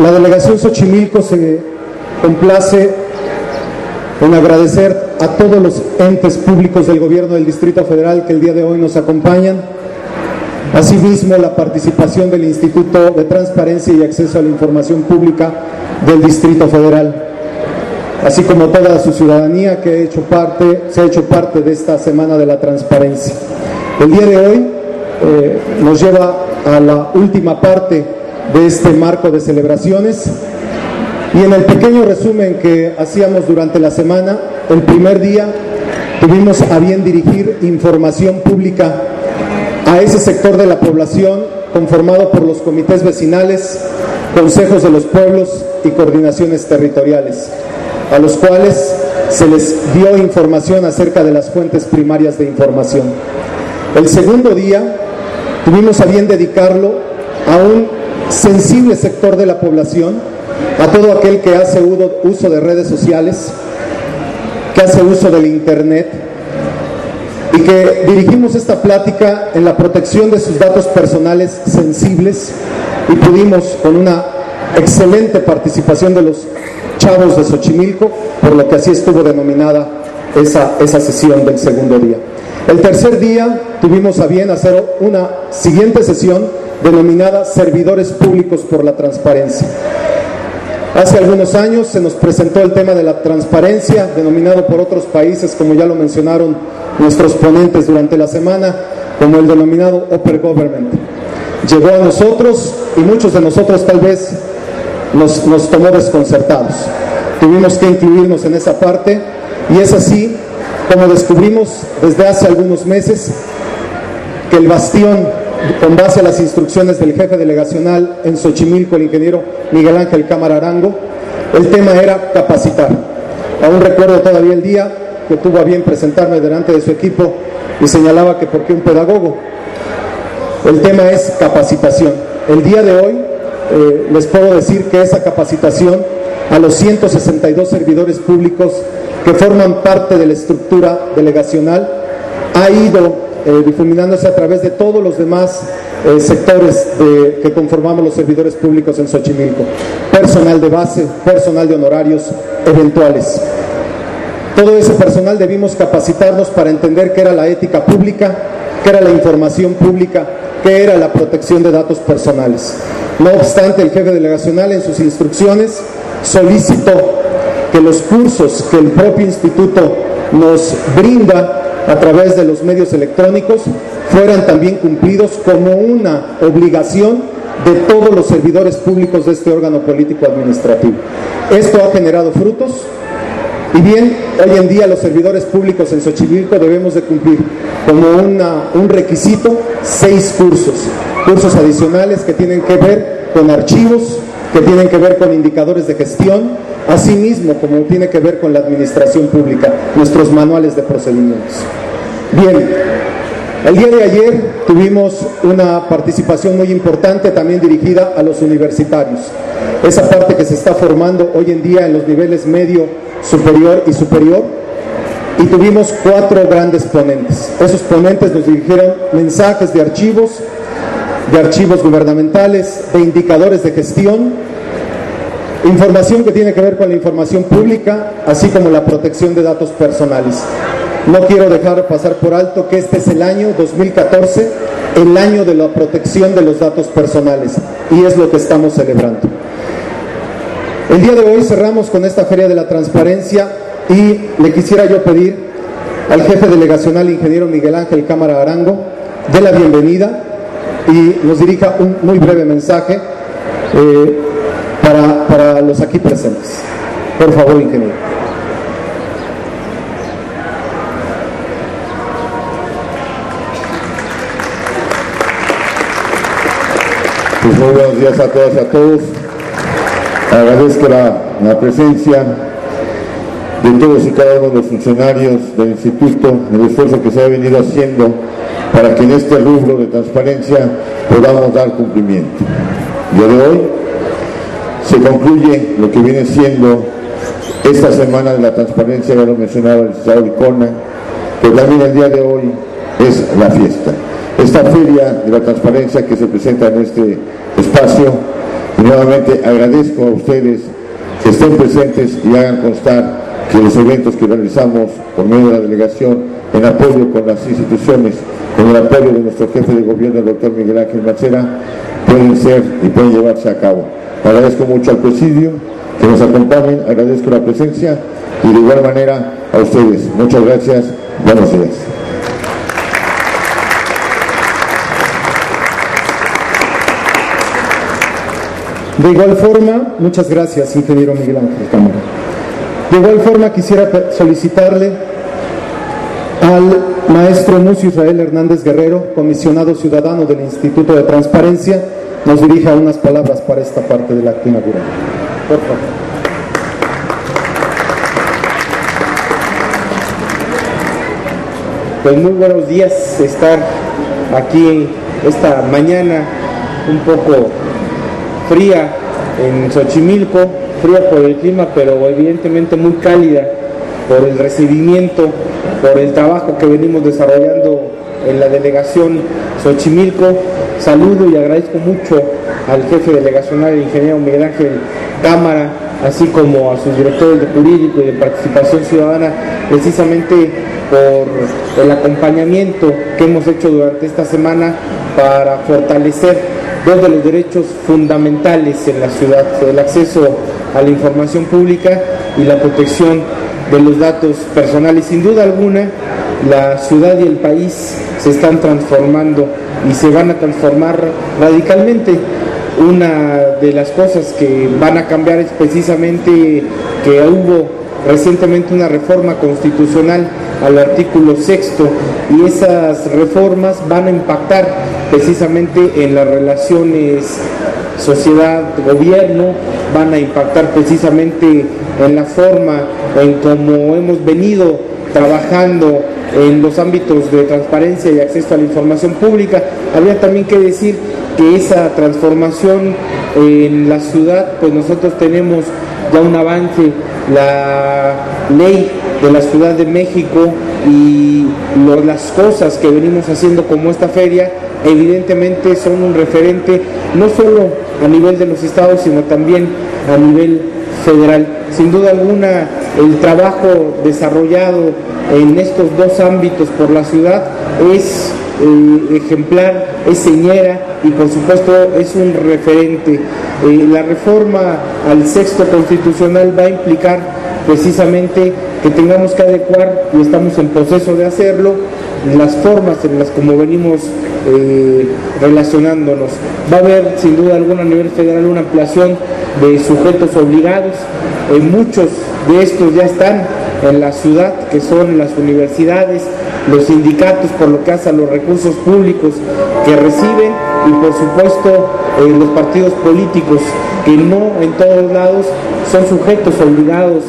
la delegación Xochimilco se complace en agradecer a todos los entes públicos del gobierno del Distrito Federal que el día de hoy nos acompañan. Asimismo, la participación del Instituto de Transparencia y Acceso a la Información Pública del Distrito Federal, así como toda su ciudadanía que ha hecho parte, se ha hecho parte de esta Semana de la Transparencia. El día de hoy eh, nos lleva a la última parte de este marco de celebraciones y en el pequeño resumen que hacíamos durante la semana, el primer día tuvimos a bien dirigir información pública a ese sector de la población conformado por los comités vecinales, consejos de los pueblos y coordinaciones territoriales, a los cuales se les dio información acerca de las fuentes primarias de información. El segundo día tuvimos a bien dedicarlo a un sensible sector de la población, a todo aquel que hace uso de redes sociales, que hace uso del Internet y que dirigimos esta plática en la protección de sus datos personales sensibles y pudimos con una excelente participación de los chavos de Xochimilco, por lo que así estuvo denominada esa, esa sesión del segundo día. El tercer día tuvimos a bien hacer una siguiente sesión denominada Servidores Públicos por la Transparencia. Hace algunos años se nos presentó el tema de la transparencia, denominado por otros países, como ya lo mencionaron nuestros ponentes durante la semana, como el denominado Upper Government. Llegó a nosotros y muchos de nosotros tal vez nos, nos tomó desconcertados. Tuvimos que incluirnos en esa parte y es así como descubrimos desde hace algunos meses que el bastión con base a las instrucciones del jefe delegacional en Xochimilco, el ingeniero Miguel Ángel Cámara Arango, el tema era capacitar. Aún recuerdo todavía el día que tuvo a bien presentarme delante de su equipo y señalaba que por qué un pedagogo. El tema es capacitación. El día de hoy eh, les puedo decir que esa capacitación a los 162 servidores públicos que forman parte de la estructura delegacional ha ido eh, difuminándose a través de todos los demás eh, sectores que conformamos los servidores públicos en Xochimilco. Personal de base, personal de honorarios eventuales. Todo ese personal debimos capacitarnos para entender qué era la ética pública, qué era la información pública, qué era la protección de datos personales. No obstante, el jefe delegacional en sus instrucciones solicitó que los cursos que el propio instituto nos brinda a través de los medios electrónicos fueran también cumplidos como una obligación de todos los servidores públicos de este órgano político administrativo. Esto ha generado frutos y bien, hoy en día los servidores públicos en Xochimilco debemos de cumplir como un requisito seis cursos, cursos adicionales que tienen que ver con archivos, que tienen que ver con indicadores de gestión, asimismo como tiene que ver con la administración pública, nuestros manuales de procedimientos. Bien, el día de ayer tuvimos una participación muy importante también dirigida a los universitarios, esa parte que se está formando hoy en día en los niveles medio, superior y superior, y tuvimos cuatro grandes ponentes. Esos ponentes nos dirigieron mensajes de archivos, de archivos gubernamentales, de indicadores de gestión, información que tiene que ver con la información pública, así como la protección de datos personales. No quiero dejar pasar por alto que este es el año 2014, el año de la protección de los datos personales, y es lo que estamos celebrando. El día de hoy cerramos con esta Feria de la Transparencia y le quisiera yo pedir al jefe delegacional, ingeniero Miguel Ángel Cámara Arango, de la bienvenida y nos dirija un muy breve mensaje eh, para, para los aquí presentes. Por favor, ingeniero. Pues muy buenos días a todas y a todos. Agradezco la, la, presencia de todos y cada uno de los funcionarios del instituto, el esfuerzo que se ha venido haciendo para que en este rubro de transparencia podamos dar cumplimiento. Día de hoy se concluye lo que viene siendo esta semana de la transparencia, ya lo mencionaba el licenciado Licona, pero también el día de hoy es la fiesta. Esta feria de la transparencia que se presenta en este espacio Y nuevamente agradezco a ustedes que estén presentes y hagan constar que los eventos que realizamos por medio de la delegación en apoyo con las instituciones, con el apoyo de nuestro jefe de gobierno, el doctor Miguel Ángel Macera, pueden ser y pueden llevarse a cabo. Agradezco mucho al presidio que nos acompañen, agradezco la presencia y de igual manera a ustedes. Muchas gracias, buenos días. De igual forma, muchas gracias, ingeniero Miguel Ángel Cámara. De igual forma, quisiera solicitarle al maestro Mucio Israel Hernández Guerrero, comisionado ciudadano del Instituto de Transparencia, nos dirija unas palabras para esta parte del acto inaugural. Por favor. Pues muy buenos días estar aquí esta mañana un poco fría en Xochimilco, fría por el clima, pero evidentemente muy cálida por el recibimiento, por el trabajo que venimos desarrollando en la delegación Xochimilco. Saludo y agradezco mucho al jefe delegacional, el ingeniero Miguel Ángel Cámara, así como a sus directores de jurídico y de participación ciudadana, precisamente por el acompañamiento que hemos hecho durante esta semana para fortalecer dos de los derechos fundamentales en la ciudad, el acceso a la información pública y la protección de los datos personales. Sin duda alguna, la ciudad y el país se están transformando y se van a transformar radicalmente. Una de las cosas que van a cambiar es precisamente que hubo recientemente una reforma constitucional al artículo sexto y esas reformas van a impactar precisamente en las relaciones sociedad-gobierno, van a impactar precisamente en la forma en cómo hemos venido trabajando en los ámbitos de transparencia y acceso a la información pública. Habría también que decir que esa transformación en la ciudad, pues nosotros tenemos ya un avance, la ley de la Ciudad de México y las cosas que venimos haciendo como esta feria evidentemente son un referente no solo a nivel de los estados sino también a nivel federal. Sin duda alguna el trabajo desarrollado en estos dos ámbitos por la ciudad es eh, ejemplar, es señera y por supuesto es un referente. Eh, la reforma al sexto constitucional va a implicar precisamente que tengamos que adecuar, y estamos en proceso de hacerlo, las formas en las como venimos eh, relacionándonos. Va a haber sin duda alguna a nivel federal una ampliación de sujetos obligados. Muchos de estos ya están en la ciudad, que son las universidades, los sindicatos por lo que hace a los recursos públicos que reciben y por supuesto eh, los partidos políticos que no en todos lados son sujetos obligados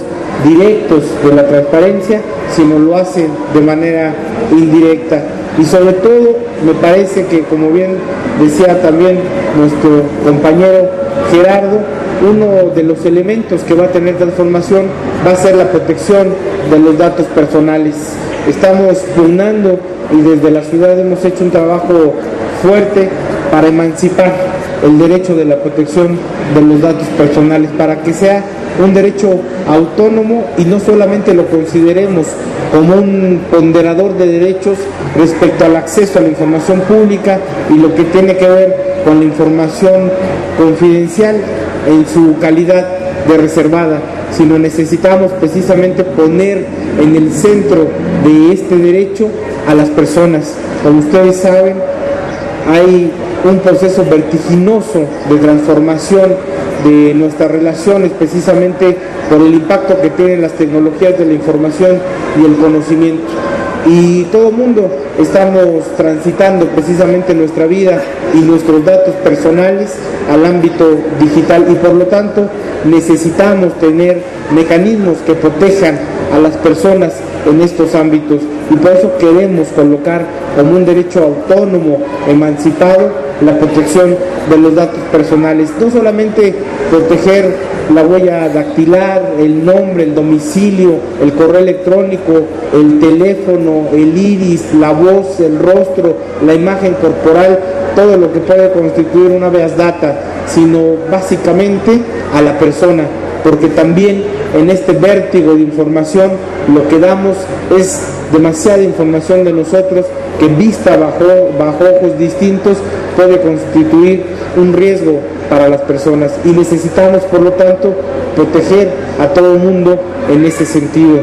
directos de la transparencia, sino lo hacen de manera indirecta. Y sobre todo, me parece que, como bien decía también nuestro compañero Gerardo, uno de los elementos que va a tener transformación va a ser la protección de los datos personales. Estamos pugnando y desde la ciudad hemos hecho un trabajo fuerte para emancipar el derecho de la protección de los datos personales, para que sea un derecho autónomo y no solamente lo consideremos como un ponderador de derechos respecto al acceso a la información pública y lo que tiene que ver con la información confidencial en su calidad de reservada, sino necesitamos precisamente poner en el centro de este derecho a las personas. Como ustedes saben, hay un proceso vertiginoso de transformación de nuestras relaciones precisamente por el impacto que tienen las tecnologías de la información y el conocimiento. Y todo el mundo estamos transitando precisamente nuestra vida y nuestros datos personales al ámbito digital y por lo tanto necesitamos tener mecanismos que protejan a las personas en estos ámbitos y por eso queremos colocar como un derecho autónomo, emancipado, la protección de los datos personales. No solamente proteger la huella dactilar, el nombre, el domicilio, el correo electrónico, el teléfono, el iris, la voz, el rostro, la imagen corporal, todo lo que puede constituir una veas data, sino básicamente a la persona, porque también en este vértigo de información lo que damos es demasiada información de nosotros que vista bajo, bajo ojos distintos puede constituir un riesgo para las personas y necesitamos por lo tanto proteger a todo el mundo en ese sentido.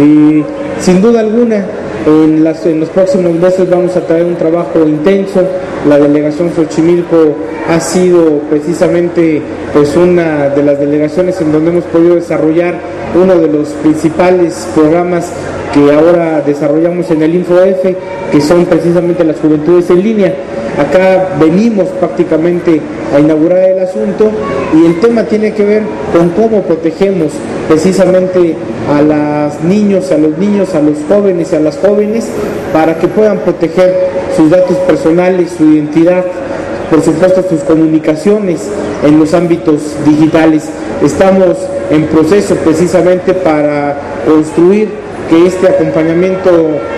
Y sin duda alguna, en, las, en los próximos meses vamos a traer un trabajo intenso. La delegación Xochimilco ha sido precisamente pues una de las delegaciones en donde hemos podido desarrollar uno de los principales programas que ahora desarrollamos en el InfoF, que son precisamente las juventudes en línea. Acá venimos prácticamente a inaugurar el asunto y el tema tiene que ver con cómo protegemos precisamente a los niños, a los niños, a los jóvenes y a las jóvenes para que puedan proteger sus datos personales, su identidad, por supuesto sus comunicaciones en los ámbitos digitales. Estamos en proceso precisamente para construir que este acompañamiento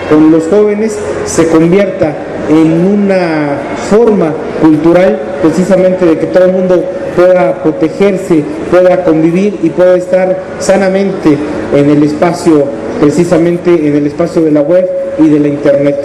con los jóvenes se convierta en una forma cultural precisamente de que todo el mundo pueda protegerse, pueda convivir y pueda estar sanamente en el espacio, precisamente en el espacio de la web y de la internet.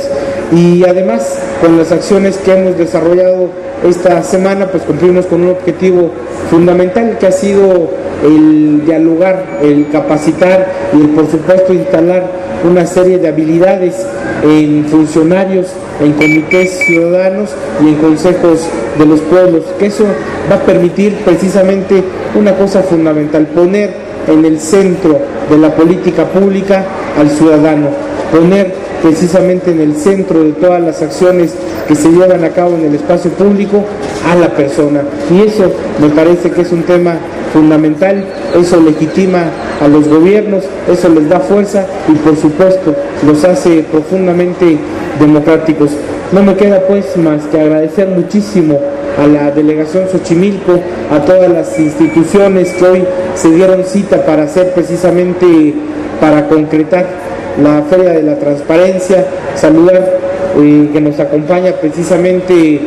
Y además, con las acciones que hemos desarrollado esta semana, pues cumplimos con un objetivo fundamental que ha sido el dialogar, el capacitar y el, por supuesto instalar una serie de habilidades en funcionarios, en comités ciudadanos y en consejos de los pueblos, que eso va a permitir precisamente una cosa fundamental, poner en el centro de la política pública al ciudadano, poner precisamente en el centro de todas las acciones que se llevan a cabo en el espacio público a la persona. Y eso me parece que es un tema fundamental, eso legitima a los gobiernos, eso les da fuerza y por supuesto los hace profundamente democráticos. No me queda pues más que agradecer muchísimo a la delegación Xochimilco, a todas las instituciones que hoy se dieron cita para hacer precisamente, para concretar la Feria de la Transparencia, saludar eh, que nos acompaña precisamente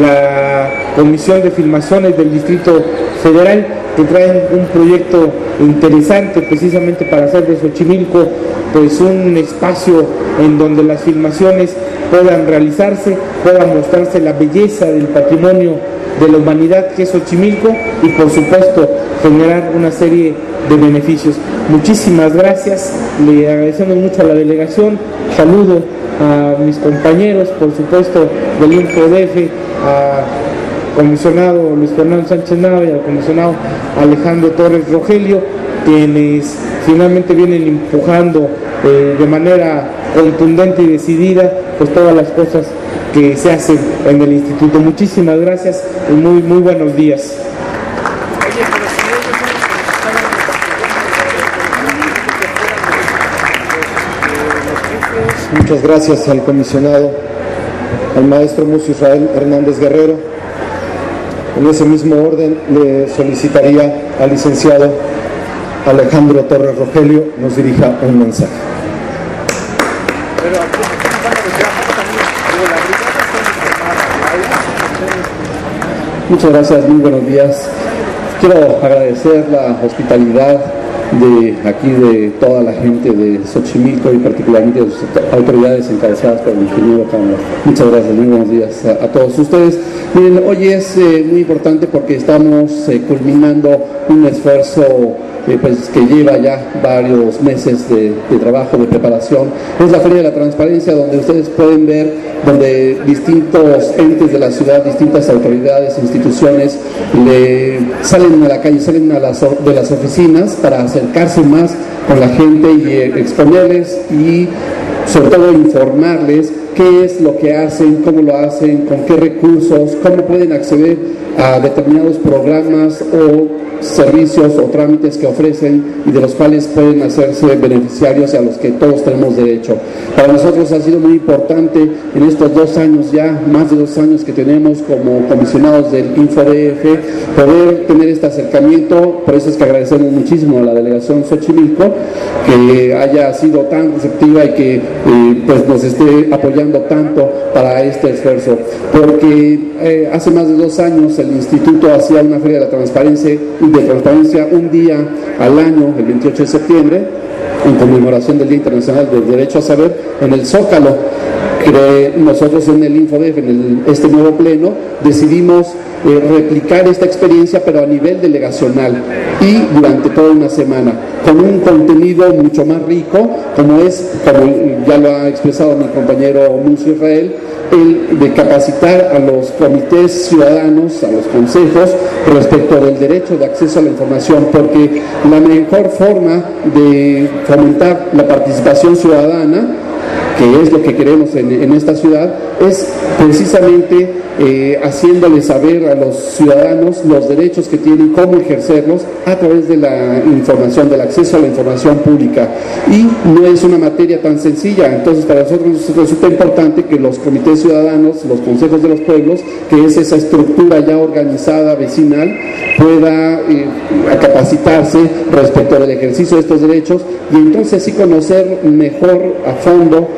la Comisión de Filmaciones del Distrito Federal, que traen un proyecto interesante precisamente para hacer de Xochimilco pues un espacio en donde las filmaciones puedan realizarse, pueda mostrarse la belleza del patrimonio de la humanidad que es Xochimilco y por supuesto generar una serie de beneficios. Muchísimas gracias, le agradecemos mucho a la delegación, saludo a mis compañeros, por supuesto, del INFODF, a comisionado Luis Fernando Sánchez Nava y al comisionado Alejandro Torres Rogelio, quienes finalmente vienen empujando eh, de manera contundente y decidida pues todas las cosas que se hacen en el instituto. Muchísimas gracias y muy muy buenos días. Muchas gracias al comisionado, al maestro Mucio Israel Hernández Guerrero. En ese mismo orden le solicitaría al licenciado Alejandro Torres Rogelio nos dirija un mensaje. Muchas gracias, muy buenos días. Quiero agradecer la hospitalidad de aquí de toda la gente de Xochimilco y particularmente de sus autoridades encabezadas por el ingeniero Cámara. Muchas gracias, muy buenos días a, todos ustedes. Miren, hoy es eh, muy importante porque estamos eh, culminando un esfuerzo pues, que lleva ya varios meses de, trabajo, de preparación. Es la Feria de la Transparencia donde ustedes pueden ver donde distintos entes de la ciudad, distintas autoridades, instituciones le salen a la calle, salen a las, de las oficinas para acercarse más con la gente y eh, exponerles y sobre todo informarles qué es lo que hacen, cómo lo hacen, con qué recursos, cómo pueden acceder a determinados programas o servicios o trámites que ofrecen y de los cuales pueden hacerse beneficiarios a los que todos tenemos derecho. Para nosotros ha sido muy importante en estos dos años ya, más de dos años que tenemos como comisionados del InfoDF, poder tener este acercamiento, por eso es que agradecemos muchísimo a la delegación Xochimilco que haya sido tan receptiva y que eh, pues nos esté apoyando tanto para este esfuerzo, porque eh, hace más de dos años el instituto hacía una feria de la transparencia, de transparencia un día al año, el 28 de septiembre, en conmemoración del Día Internacional del Derecho a Saber, en el Zócalo. Que nosotros en el InfoDef, en este nuevo pleno, decidimos eh, replicar esta experiencia, pero a nivel delegacional y durante toda una semana, con un contenido mucho más rico, como es, como ya lo ha expresado mi compañero Muso Israel, el de capacitar a los comités ciudadanos, a los consejos, respecto del derecho de acceso a la información, porque la mejor forma de fomentar la participación ciudadana que es lo que queremos en, esta ciudad, es precisamente eh, haciéndole saber a los ciudadanos los derechos que tienen, cómo ejercerlos a través de la información, del acceso a la información pública. Y no es una materia tan sencilla, entonces para nosotros resulta importante que los comités ciudadanos, los consejos de los pueblos, que es esa estructura ya organizada, vecinal, pueda eh, capacitarse respecto del ejercicio de estos derechos y entonces sí conocer mejor a fondo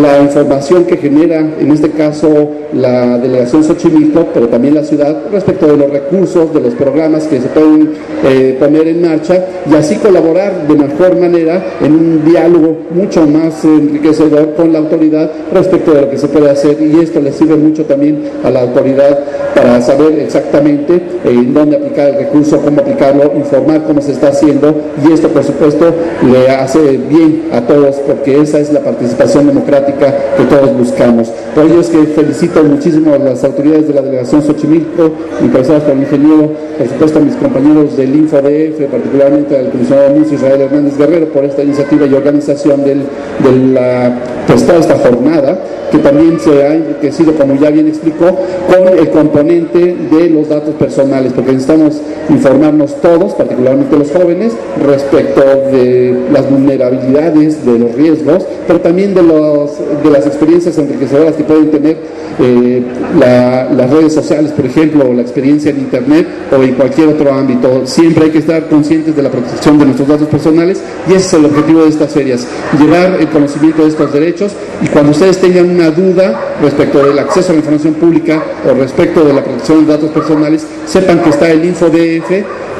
la información que genera, en este caso, la delegación Xochimilco, pero también la ciudad, respecto de los recursos, de los programas que se pueden eh, poner en marcha y así colaborar de mejor manera en un diálogo mucho más enriquecedor con la autoridad respecto de lo que se puede hacer. Y esto le sirve mucho también a la autoridad para saber exactamente eh, en dónde aplicar el recurso, cómo aplicarlo, informar cómo se está haciendo y esto por supuesto le hace bien a todos porque esa es la participación democrática que todos buscamos. Por ello es que felicito muchísimo a las autoridades de la delegación Xochimilco, encabezadas por el ingeniero, por supuesto a mis compañeros del InfoDF, particularmente al comisionado Luis Israel Hernández Guerrero por esta iniciativa y organización del, de la, pues, toda esta jornada que también se ha enriquecido, como ya bien explicó, con el componente de los datos personales, porque necesitamos informarnos todos, particularmente los jóvenes, respecto de las vulnerabilidades, de los riesgos, pero también de, los, de las experiencias enriquecedoras que pueden tener eh, las redes sociales, por ejemplo, o la experiencia en Internet o en cualquier otro ámbito. Siempre hay que estar conscientes de la protección de nuestros datos personales y ese es el objetivo de estas ferias, llevar el conocimiento de estos derechos y cuando ustedes tengan una duda respecto del acceso a la información pública o respecto de la protección de datos personales, sepan que está el InfoDF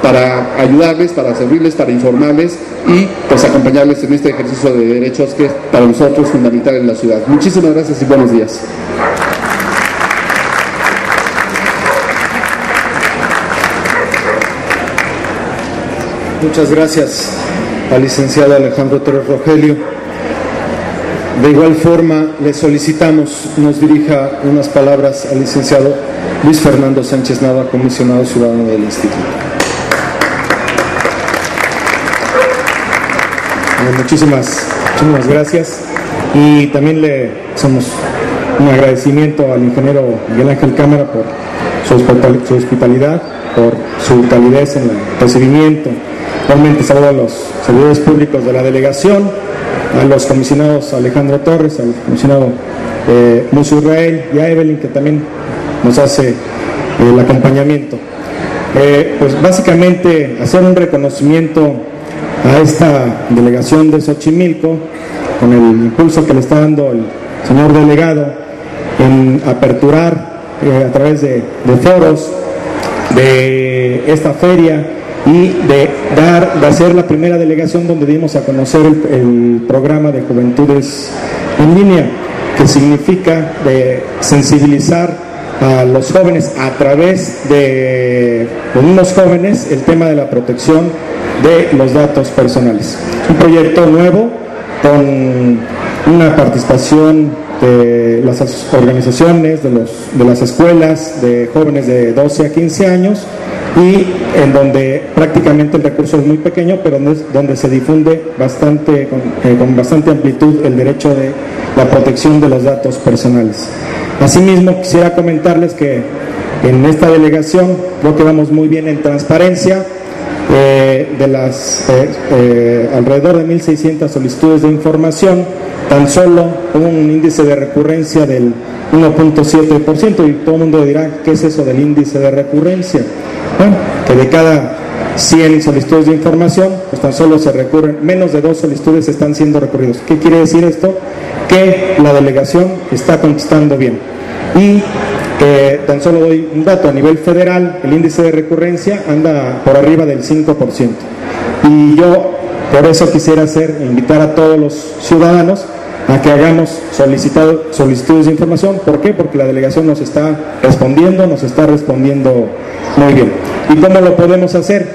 para ayudarles, para servirles, para informarles y pues acompañarles en este ejercicio de derechos que para nosotros fundamental en la ciudad. Muchísimas gracias y buenos días. Muchas gracias al licenciado Alejandro Torres Rogelio. De igual forma, le solicitamos nos dirija unas palabras al licenciado Luis Fernando Sánchez Nava, comisionado ciudadano del Instituto. muchísimas, muchísimas gracias y también le hacemos un agradecimiento al ingeniero Miguel Ángel Cámara por su hospitalidad, por su calidez en el recibimiento. Igualmente saludo a los servidores públicos de la delegación, a los comisionados Alejandro Torres, al comisionado eh, Israel y a Evelyn que también nos hace eh, el acompañamiento. Eh, pues básicamente hacer un reconocimiento a esta delegación de Xochimilco con el impulso que le está dando el señor delegado en aperturar eh, a través de, foros de esta feria y de dar, de hacer la primera delegación donde dimos a conocer el, programa de juventudes en línea, que significa de sensibilizar a los jóvenes a través de los mismos jóvenes el tema de la protección de los datos personales. Un proyecto nuevo con una participación de las organizaciones, de, los, de las escuelas, de jóvenes de 12 a 15 años y en donde prácticamente el recurso es muy pequeño, pero donde se difunde bastante, con, eh, con bastante amplitud el derecho de la protección de los datos personales. Asimismo, quisiera comentarles que en esta delegación creo que vamos muy bien en transparencia, eh, de las eh, eh, alrededor de 1.600 solicitudes de información, tan solo un índice de recurrencia del 1.7% y todo el mundo dirá, ¿qué es eso del índice de recurrencia? Que de cada 100 solicitudes de información, pues tan solo se recurren, menos de dos solicitudes están siendo recurridos. ¿Qué quiere decir esto? Que la delegación está contestando bien. Y tan solo doy un dato, a nivel federal el índice de recurrencia anda por arriba del 5%. Y yo por eso quisiera hacer, invitar a todos los ciudadanos a que hagamos solicitudes de información. ¿Por qué? Porque la delegación nos está respondiendo, nos está respondiendo muy bien. ¿Y cómo lo podemos hacer?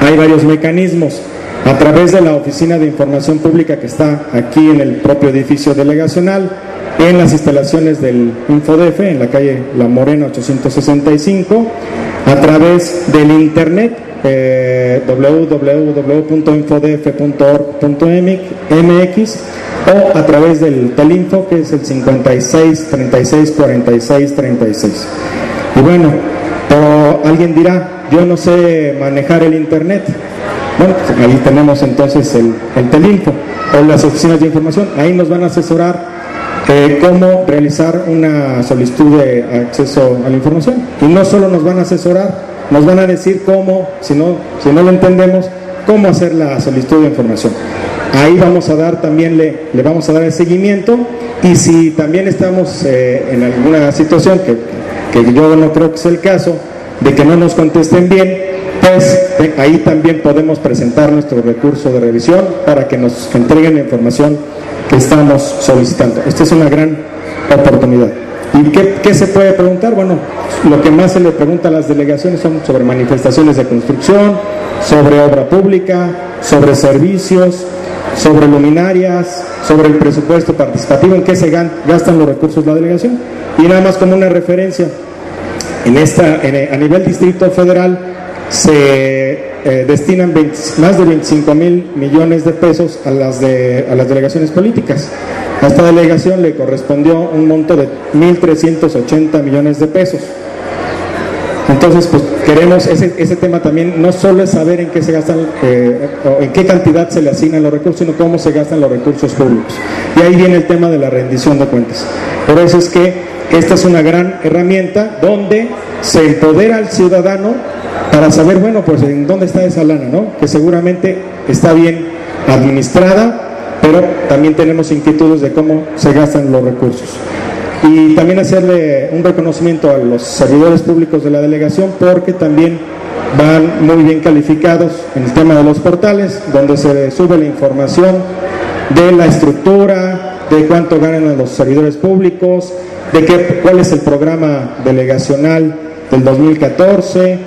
Hay varios mecanismos. A través de la Oficina de Información Pública que está aquí en el propio edificio delegacional, en las instalaciones del InfoDF, en la calle La Morena 865, a través del Internet, eh, www.infodf.org.mx o a través del Telinfo, que es el 56 36 46 36. Y bueno, alguien dirá, yo no sé manejar el Internet. Bueno, pues ahí tenemos entonces el, el Telinfo o las oficinas de información, ahí nos van a asesorar eh, cómo realizar una solicitud de acceso a la información. Y no solo nos van a asesorar, nos van a decir cómo, si no, si no lo entendemos, cómo hacer la solicitud de información. Ahí vamos a dar también, le, le vamos a dar el seguimiento y si también estamos eh, en alguna situación que, que yo no creo que sea el caso, de que no nos contesten bien, pues eh, ahí también podemos presentar nuestro recurso de revisión para que nos entreguen la información estamos solicitando. Esta es una gran oportunidad. ¿Y qué, se puede preguntar? Bueno, lo que más se le pregunta a las delegaciones son sobre manifestaciones de construcción, sobre obra pública, sobre servicios, sobre luminarias, sobre el presupuesto participativo, en qué se gastan los recursos de la delegación. Y nada más como una referencia, en esta, a nivel distrito federal se eh, destinan más de 25 mil millones de pesos a las, de, a las delegaciones políticas. A esta delegación le correspondió un monto de 1.380 millones de pesos. Entonces, pues queremos ese, ese tema también, no solo es saber en qué se gastan, eh, o en qué cantidad se le asignan los recursos, sino cómo se gastan los recursos públicos. Y ahí viene el tema de la rendición de cuentas. Por eso es que esta es una gran herramienta donde se empodera al ciudadano para saber, bueno, pues en dónde está esa lana, ¿no? Que seguramente está bien administrada, pero también tenemos inquietudes de cómo se gastan los recursos. Y también hacerle un reconocimiento a los servidores públicos de la delegación porque también van muy bien calificados en el tema de los portales, donde se sube la información de la estructura, de cuánto ganan los servidores públicos, de qué, cuál es el programa delegacional del 2014,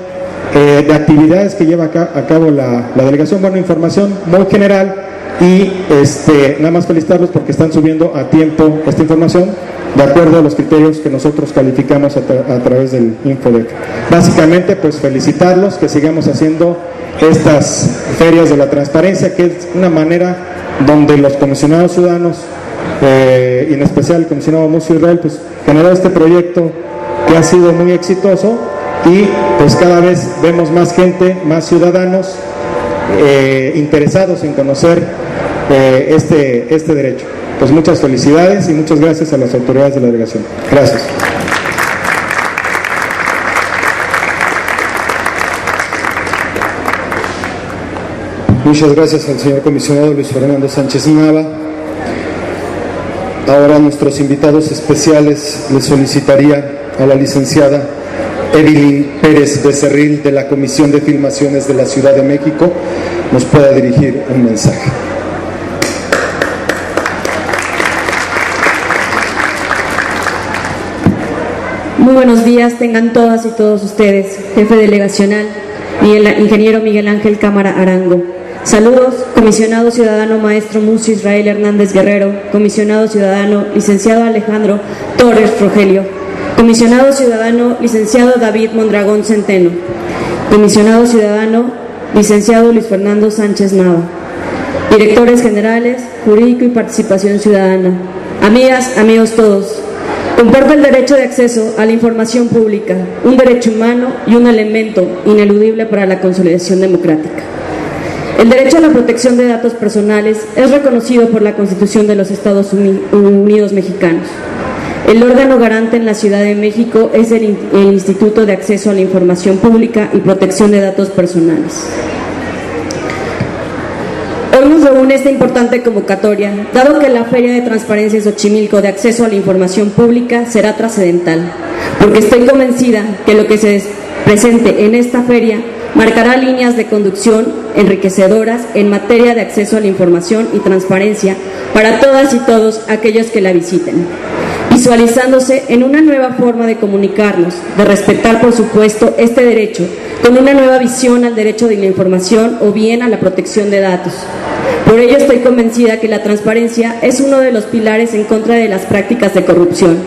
eh, de actividades que lleva a cabo la, delegación. Bueno, información muy general y este, nada más felicitarlos porque están subiendo a tiempo esta información de acuerdo a los criterios que nosotros calificamos a, través del Infodec. Básicamente, pues felicitarlos, que sigamos haciendo estas ferias de la transparencia, que es una manera donde los comisionados ciudadanos, eh, en especial el comisionado Mucio Israel, pues generó este proyecto que ha sido muy exitoso y pues cada vez vemos más gente, más ciudadanos eh, interesados en conocer este, este derecho. Pues muchas felicidades y muchas gracias a las autoridades de la delegación. Gracias. Muchas gracias al señor comisionado Luis Fernando Sánchez Nava. Ahora nuestros invitados especiales les solicitaría a la licenciada Evelyn Pérez Becerril de la Comisión de Filmaciones de la Ciudad de México nos pueda dirigir un mensaje. Muy buenos días, tengan todas y todos ustedes, jefe delegacional, ingeniero Miguel Ángel Cámara Arango. Saludos, comisionado ciudadano maestro Mucio Israel Hernández Guerrero, comisionado ciudadano licenciado Alejandro Torres Rogelio, Comisionado Ciudadano, licenciado David Mondragón Centeno. Comisionado Ciudadano, licenciado Luis Fernando Sánchez Nava. Directores Generales, Jurídico y Participación Ciudadana. Amigas, amigos todos. Comparto el derecho de acceso a la información pública, un derecho humano y un elemento ineludible para la consolidación democrática. El derecho a la protección de datos personales es reconocido por la Constitución de los Estados Unidos mexicanos. El órgano garante en la Ciudad de México es el, Instituto de Acceso a la Información Pública y Protección de Datos Personales. Hoy nos reúne esta importante convocatoria, dado que la Feria de Transparencia Xochimilco de Acceso a la Información Pública será trascendental, porque estoy convencida que lo que se presente en esta feria marcará líneas de conducción enriquecedoras en materia de acceso a la información y transparencia para todas y todos aquellos que la visiten, visualizándose en una nueva forma de comunicarnos, de respetar por supuesto este derecho, con una nueva visión al derecho de la información o bien a la protección de datos por ello estoy convencida que la transparencia es uno de los pilares en contra de las prácticas de corrupción,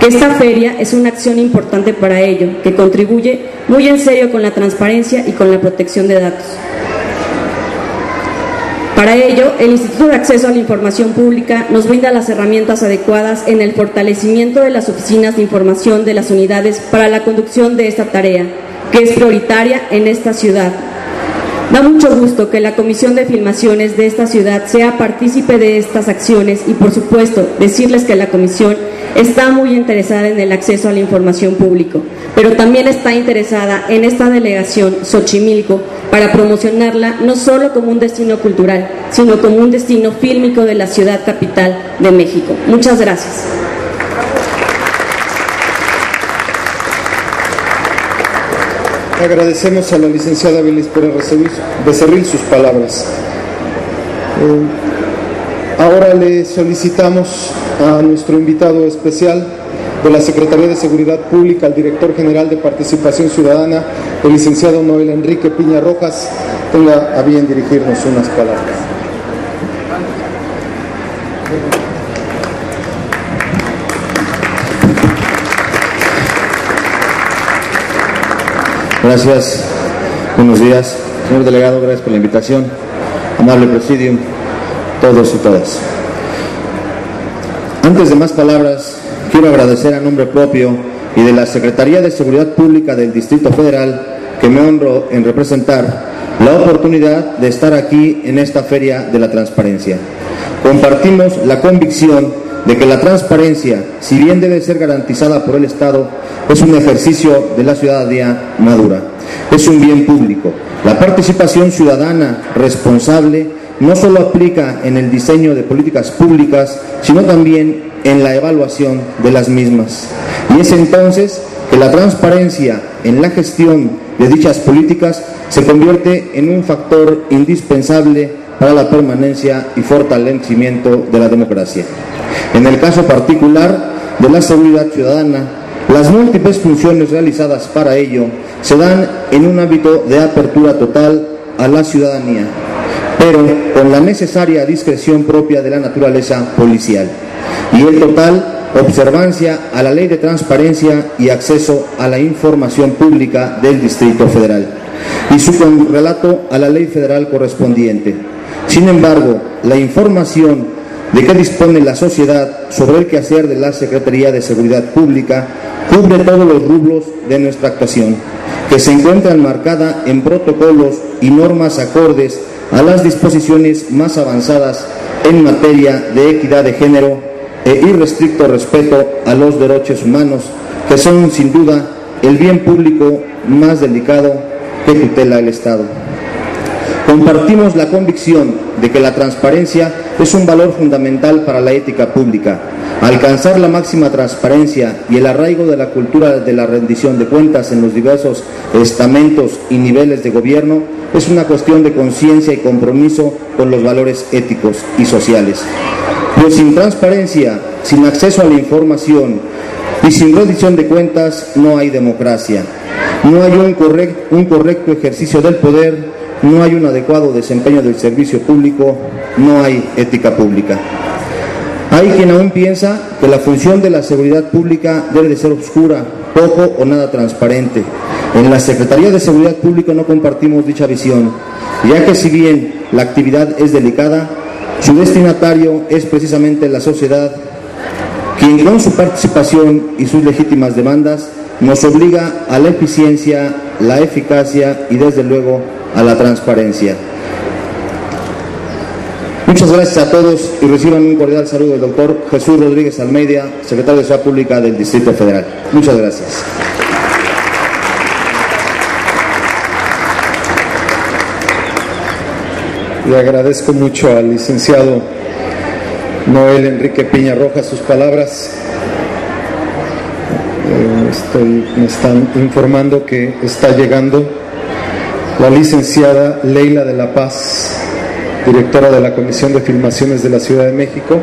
que esta feria es una acción importante para ello, que contribuye muy en serio con la transparencia y con la protección de datos. Para ello, el Instituto de Acceso a la Información Pública nos brinda las herramientas adecuadas en el fortalecimiento de las oficinas de información de las unidades para la conducción de esta tarea, que es prioritaria en esta ciudad, Da mucho gusto que la Comisión de Filmaciones de esta ciudad sea partícipe de estas acciones y, por supuesto, decirles que la Comisión está muy interesada en el acceso a la información pública, pero también está interesada en esta delegación Xochimilco para promocionarla no solo como un destino cultural, sino como un destino fílmico de la ciudad capital de México. Muchas gracias. Agradecemos a la licenciada Belis por Becerril sus palabras. Eh, ahora le solicitamos a nuestro invitado especial de la Secretaría de Seguridad Pública, al director general de Participación Ciudadana, el licenciado Noel Enrique Piña Rojas, tenga a bien dirigirnos unas palabras. Gracias. Buenos días. Señor delegado, gracias por la invitación. Amable presidium, todos y todas. Antes de más palabras, quiero agradecer a nombre propio y de la Secretaría de Seguridad Pública del Distrito Federal, que me honro en representar, la oportunidad de estar aquí en esta Feria de la Transparencia. Compartimos la convicción de que la transparencia, si bien debe ser garantizada por el Estado, es un ejercicio de la ciudadanía madura. Es un bien público. La participación ciudadana responsable no solo aplica en el diseño de políticas públicas, sino también en la evaluación de las mismas. Y es entonces que la transparencia en la gestión de dichas políticas se convierte en un factor indispensable para la permanencia y fortalecimiento de la democracia. En el caso particular de la seguridad ciudadana, las múltiples funciones realizadas para ello se dan en un ámbito de apertura total a la ciudadanía, pero con la necesaria discreción propia de la naturaleza policial y el total observancia a la ley de transparencia y acceso a la información pública del Distrito Federal y su relato a la ley federal correspondiente. Sin embargo, la información de qué dispone la sociedad sobre el quehacer de la Secretaría de Seguridad Pública cubre todos los rublos de nuestra actuación, que se encuentra enmarcada en protocolos y normas acordes a las disposiciones más avanzadas en materia de equidad de género e irrestricto respeto a los derechos humanos, que son sin duda el bien público más delicado que tutela el Estado. Compartimos la convicción de que la transparencia es un valor fundamental para la ética pública. Alcanzar la máxima transparencia y el arraigo de la cultura de la rendición de cuentas en los diversos estamentos y niveles de gobierno es una cuestión de conciencia y compromiso con los valores éticos y sociales. Pues sin transparencia, sin acceso a la información y sin rendición de cuentas no hay democracia. No hay un, un correcto ejercicio del poder no hay un adecuado desempeño del servicio público, no hay ética pública. Hay quien aún piensa que la función de la seguridad pública debe de ser oscura, poco o nada transparente. En la Secretaría de Seguridad Pública no compartimos dicha visión, ya que si bien la actividad es delicada, su destinatario es precisamente la sociedad quien con su participación y sus legítimas demandas nos obliga a la eficiencia, la eficacia y desde luego a la transparencia. Muchas gracias a todos y reciban un cordial saludo del doctor Jesús Rodríguez Almeida, secretario de Seguridad Pública del Distrito Federal. Muchas gracias. Le agradezco mucho al licenciado Noel Enrique Piña Rojas sus palabras. Eh, me están informando que está llegando la licenciada Leila de la Paz, directora de la Comisión de Filmaciones de la Ciudad de México,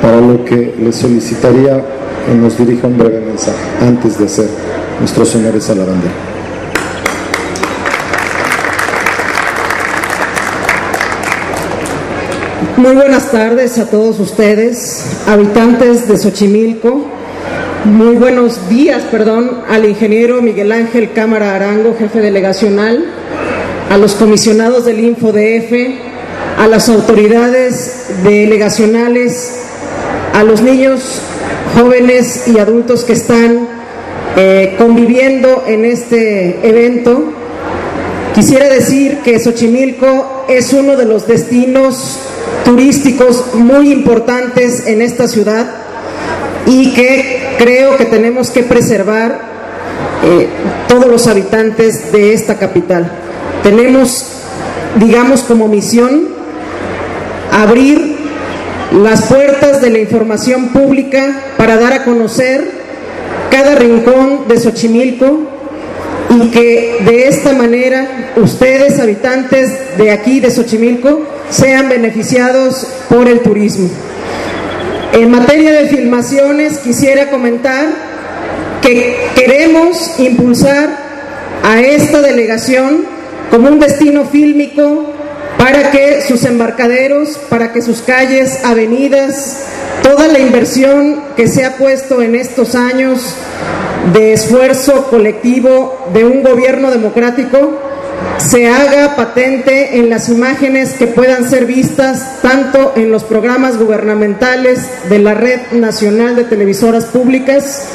para lo que le solicitaría que nos dirija un breve mensaje antes de hacer nuestros honores a la bandera. Muy buenas tardes a todos ustedes, habitantes de Xochimilco. Muy buenos días, perdón, al ingeniero Miguel Ángel Cámara Arango, jefe delegacional, a los comisionados del InfoDF, a las autoridades delegacionales, a los niños, jóvenes y adultos que están eh, conviviendo en este evento. Quisiera decir que Xochimilco es uno de los destinos turísticos muy importantes en esta ciudad y que creo que tenemos que preservar eh, todos los habitantes de esta capital. Tenemos, digamos, como misión abrir las puertas de la información pública para dar a conocer cada rincón de Xochimilco y que de esta manera ustedes, habitantes de aquí, de Xochimilco, sean beneficiados por el turismo. En materia de filmaciones quisiera comentar que queremos impulsar a esta delegación como un destino fílmico para que sus embarcaderos, para que sus calles, avenidas, toda la inversión que se ha puesto en estos años de esfuerzo colectivo de un gobierno democrático, se haga patente en las imágenes que puedan ser vistas tanto en los programas gubernamentales de la Red Nacional de Televisoras Públicas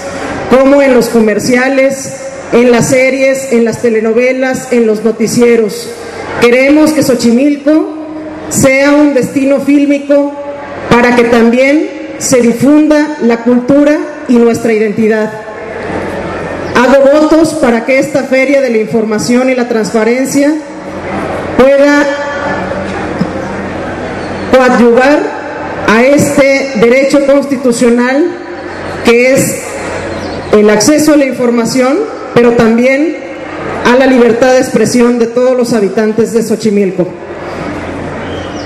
como en los comerciales, en las series, en las telenovelas, en los noticieros. Queremos que Xochimilco sea un destino fílmico para que también se difunda la cultura y nuestra identidad. Hago votos para que esta feria de la información y la transparencia pueda coadyuvar a este derecho constitucional que es el acceso a la información, pero también a la libertad de expresión de todos los habitantes de Xochimilco.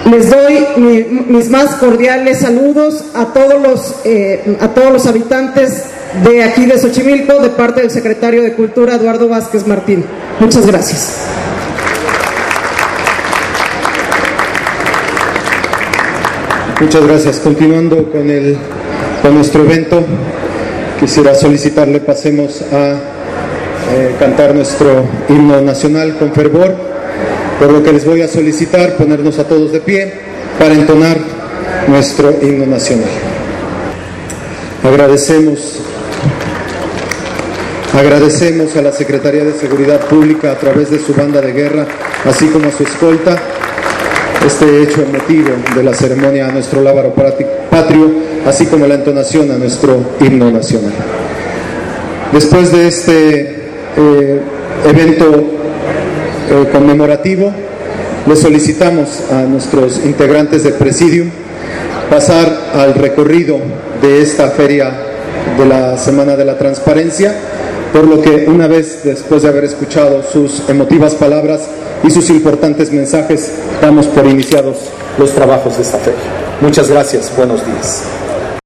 Les doy mis más cordiales saludos a todos los, eh, a todos los habitantes de aquí de Xochimilco, de parte del secretario de Cultura, Eduardo Vázquez Martín. Muchas gracias. Muchas gracias. Continuando con, el, con nuestro evento, quisiera solicitarle pasemos a eh, cantar nuestro himno nacional con fervor, por lo que les voy a solicitar ponernos a todos de pie para entonar nuestro himno nacional. Agradecemos Agradecemos a la Secretaría de Seguridad Pública a través de su banda de guerra, así como a su escolta, este hecho emotivo de la ceremonia a nuestro lábaro patrio, así como la entonación a nuestro himno nacional. Después de este eh, evento eh, conmemorativo, le solicitamos a nuestros integrantes del Presidium pasar al recorrido de esta feria de la Semana de la Transparencia por lo que una vez después de haber escuchado sus emotivas palabras y sus importantes mensajes, damos por iniciados los trabajos de esta feria. Muchas gracias, buenos días.